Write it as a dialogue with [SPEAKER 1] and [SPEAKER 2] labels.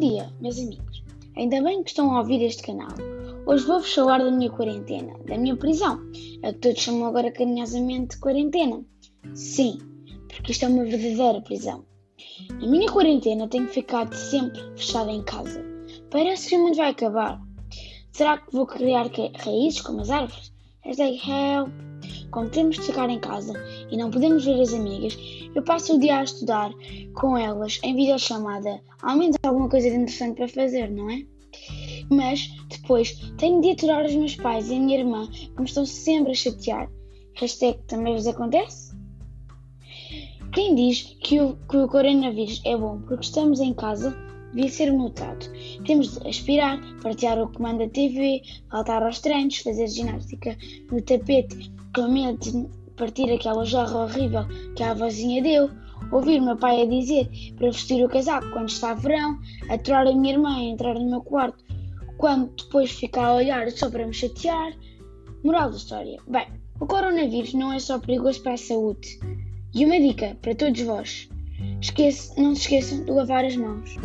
[SPEAKER 1] dia, meus amigos. Ainda bem que estão a ouvir este canal. Hoje vou-vos falar da minha quarentena, da minha prisão. É o que todos chamam agora carinhosamente de quarentena. Sim, porque isto é uma verdadeira prisão. Na minha quarentena tenho ficado sempre fechada em casa. Parece que o mundo vai acabar. Será que vou criar raízes como as árvores? Hashtag help. Como temos de ficar em casa e não podemos ver as amigas, eu passo o dia a estudar com elas em videochamada. Ao menos alguma coisa de interessante para fazer, não é? Mas depois tenho de aturar os meus pais e a minha irmã que me estão sempre a chatear. Hashtag também vos acontece? Quem diz que o, que o coronavírus é bom porque estamos em casa devia ser multado. Temos de aspirar, partilhar o comando da TV, faltar aos treinos, fazer ginástica no tapete, com partir aquela jarra horrível que a vozinha deu, ouvir meu pai a dizer para vestir o casaco quando está verão, aturar a minha irmã a entrar no meu quarto, quando depois ficar a olhar só para me chatear. Moral da história. Bem, o coronavírus não é só perigoso para a saúde. E uma dica para todos vós: Esqueça, não se esqueçam de lavar as mãos.